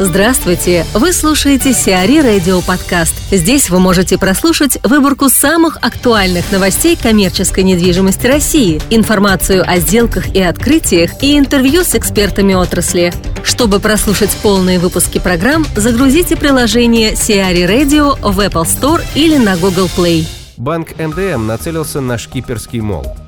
Здравствуйте! Вы слушаете Сиари Радио Подкаст. Здесь вы можете прослушать выборку самых актуальных новостей коммерческой недвижимости России, информацию о сделках и открытиях и интервью с экспертами отрасли. Чтобы прослушать полные выпуски программ, загрузите приложение Сиари Radio в Apple Store или на Google Play. Банк МДМ нацелился на шкиперский мол –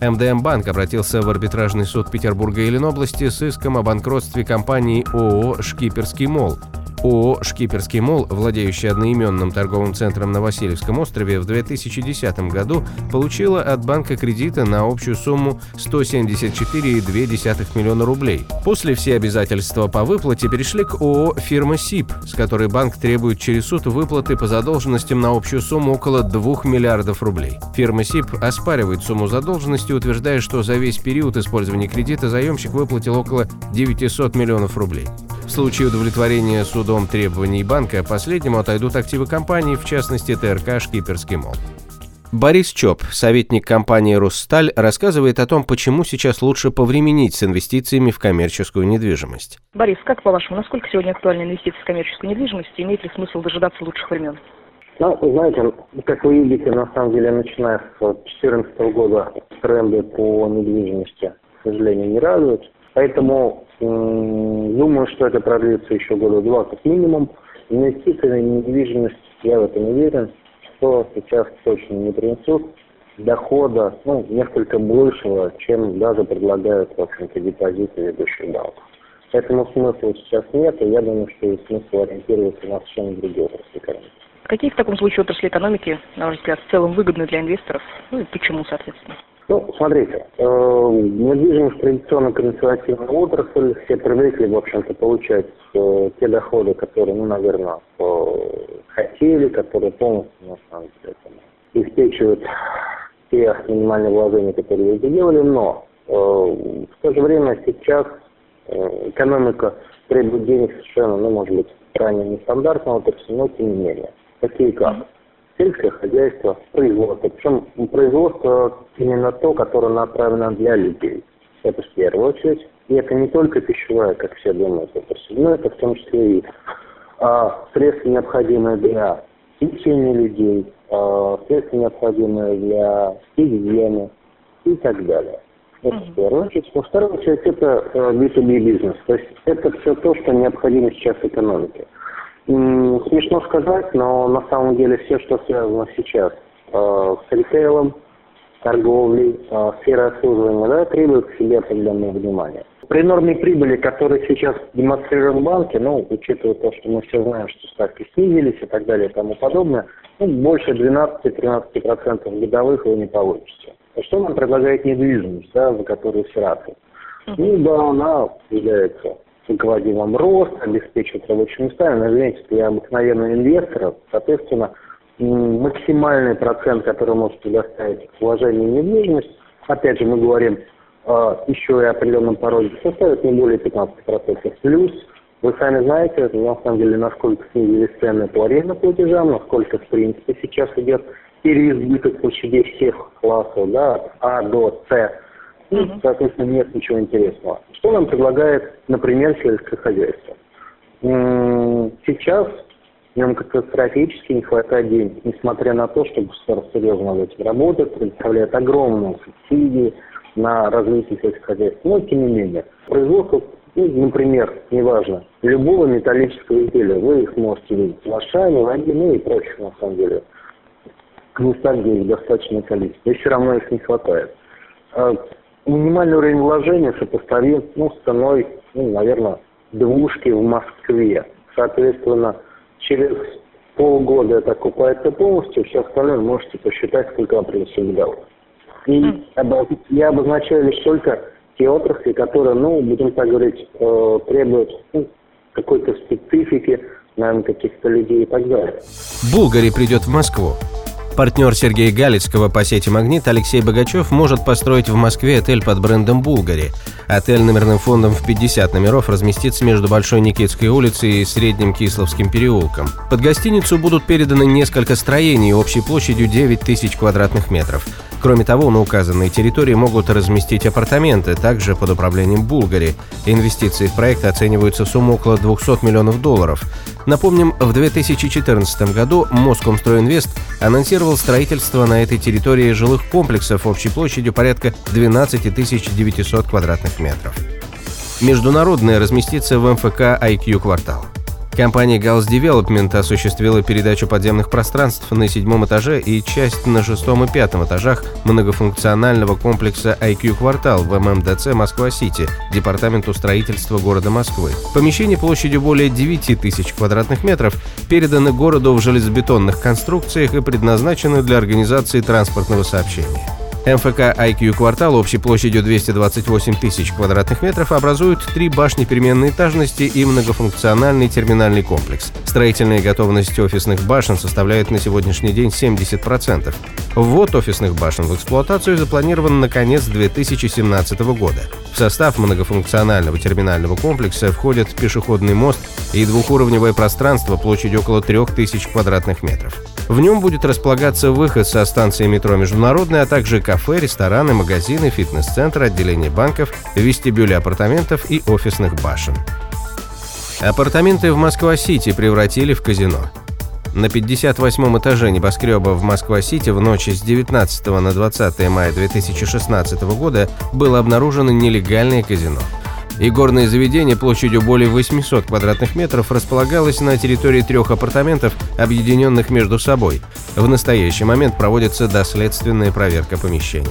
МДМ Банк обратился в арбитражный суд Петербурга и Ленобласти с иском о банкротстве компании ООО «Шкиперский мол». ООО «Шкиперский мол», владеющий одноименным торговым центром на Васильевском острове, в 2010 году получила от банка кредита на общую сумму 174,2 миллиона рублей. После все обязательства по выплате перешли к ООО «Фирма СИП», с которой банк требует через суд выплаты по задолженностям на общую сумму около 2 миллиардов рублей. Фирма СИП оспаривает сумму задолженности, утверждая, что за весь период использования кредита заемщик выплатил около 900 миллионов рублей. В случае удовлетворения судом требований банка, последнему отойдут активы компании, в частности ТРК «Шкиперский мол». Борис Чоп, советник компании «Русссталь», рассказывает о том, почему сейчас лучше повременить с инвестициями в коммерческую недвижимость. Борис, как по-вашему, насколько сегодня актуальны инвестиции в коммерческую недвижимость? Имеет ли смысл дожидаться лучших времен? Ну, знаете, как вы видите, на самом деле, начиная с 2014 года тренды по недвижимости, к сожалению, не радуют. Поэтому думаю, что это продлится еще года два как минимум. Инвестиции в недвижимость, я в этом уверен, что сейчас точно не принесут дохода, ну, несколько большего, чем даже предлагают, в общем-то, депозиты ведущих банков. Поэтому смысла сейчас нет, и я думаю, что есть смысл ориентироваться на совершенно другие отрасли экономики. Какие в таком случае отрасли экономики, на ваш взгляд, в целом выгодны для инвесторов? Ну и почему, соответственно? Ну, смотрите, э, недвижимость традиционно консервативная отрасль, все привыкли, в общем-то, получать э, те доходы, которые, ну, наверное, э, хотели, которые полностью, на самом деле, обеспечивают те минимальные вложения, которые вы сделали, но э, в то же время сейчас э, экономика требует денег совершенно, ну, может быть, крайне нестандартного но тем не менее. Такие как сельское хозяйство, производство. Причем производство именно то, которое направлено для людей. Это в первую очередь. И это не только пищевая, как все думают, отрасль, но это в том числе и а, средства, необходимые для лечения людей, а, средства, необходимые для гигиены и так далее. Это в первую очередь. Во вторую очередь это B2B э, бизнес. То есть это все то, что необходимо сейчас экономике. Смешно сказать, но на самом деле все, что связано сейчас э, с ритейлом, торговлей, э, сферой обслуживания, да, требует к себе определенного внимания. При норме прибыли, которые сейчас демонстрируют банки, ну, учитывая то, что мы все знаем, что ставки снизились и так далее и тому подобное, ну, больше 12-13% годовых вы не получите. А что нам предлагает недвижимость, да, за которую все рады? Ну, да, она является руководимым рост, обеспечивать рабочие места. Но, извините, для обыкновенного инвестора, соответственно, максимальный процент, который может предоставить вложение в недвижимость, опять же, мы говорим э, еще и определенном пороге, составит не более 15%. Плюс, вы сами знаете, на самом деле, насколько снизились цены по арендным платежам, насколько, в принципе, сейчас идет переизбыток площадей всех классов, да, от А до С и, соответственно, нет ничего интересного. Что нам предлагает, например, сельское хозяйство? Сейчас в нем катастрофически не хватает денег, несмотря на то, что государство серьезно над этим работает, предоставляет огромные субсидии на развитие сельского хозяйства. Но, тем не менее, производство, ну, например, неважно, любого металлического изделия, вы их можете видеть в Ашане, в Аде, ну и прочих, на самом деле, местах, где их достаточное количество, и все равно их не хватает. Минимальный уровень вложения сопоставим ну, с ценой, ну, наверное, двушки в Москве. Соответственно, через полгода это окупается полностью, все остальное можете посчитать, сколько вам принесет доход. И я обозначаю лишь только те отрасли, которые, ну, будем так говорить, э, требуют ну, какой-то специфики, наверное, каких-то людей и так далее. Булгари придет в Москву. Партнер Сергея Галицкого по сети «Магнит» Алексей Богачев может построить в Москве отель под брендом «Булгари». Отель номерным фондом в 50 номеров разместится между Большой Никитской улицей и Средним Кисловским переулком. Под гостиницу будут переданы несколько строений общей площадью 9 тысяч квадратных метров. Кроме того, на указанной территории могут разместить апартаменты, также под управлением Булгари. Инвестиции в проект оцениваются в сумму около 200 миллионов долларов. Напомним, в 2014 году Москомстройинвест анонсировал строительство на этой территории жилых комплексов общей площадью порядка 12 900 квадратных метров. Международная разместится в МФК IQ квартал. Компания Gauss Development осуществила передачу подземных пространств на седьмом этаже и часть на шестом и пятом этажах многофункционального комплекса IQ «Квартал» в ММДЦ «Москва-Сити», Департаменту строительства города Москвы. Помещение площадью более 9 тысяч квадратных метров переданы городу в железобетонных конструкциях и предназначены для организации транспортного сообщения. МФК IQ квартал общей площадью 228 тысяч квадратных метров образуют три башни переменной этажности и многофункциональный терминальный комплекс. Строительная готовность офисных башен составляет на сегодняшний день 70%. Ввод офисных башен в эксплуатацию запланирован на конец 2017 года. В состав многофункционального терминального комплекса входят пешеходный мост и двухуровневое пространство площадью около 3000 квадратных метров. В нем будет располагаться выход со станции метро «Международная», а также кафе, рестораны, магазины, фитнес-центр, отделение банков, вестибюли апартаментов и офисных башен. Апартаменты в Москва-Сити превратили в казино. На 58 этаже небоскреба в Москва-Сити в ночь с 19 на 20 мая 2016 года было обнаружено нелегальное казино – Игорное заведение площадью более 800 квадратных метров располагалось на территории трех апартаментов, объединенных между собой. В настоящий момент проводится доследственная проверка помещения.